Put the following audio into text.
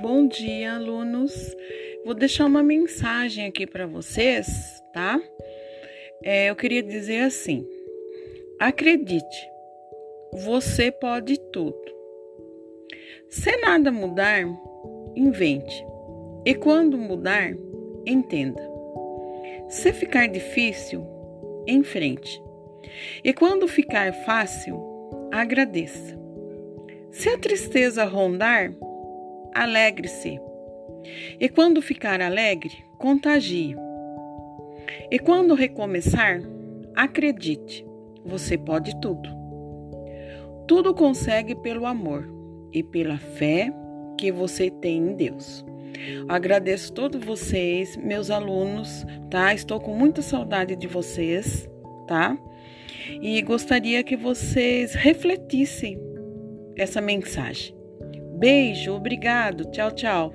Bom dia, alunos. Vou deixar uma mensagem aqui para vocês, tá? É, eu queria dizer assim: acredite, você pode tudo. Se nada mudar, invente. E quando mudar, entenda. Se ficar difícil, enfrente. E quando ficar fácil, agradeça. Se a tristeza rondar, alegre-se. E quando ficar alegre, contagie. E quando recomeçar, acredite, você pode tudo. Tudo consegue pelo amor e pela fé que você tem em Deus. Agradeço todos vocês, meus alunos, tá? Estou com muita saudade de vocês, tá? E gostaria que vocês refletissem essa mensagem. Beijo, obrigado, tchau, tchau.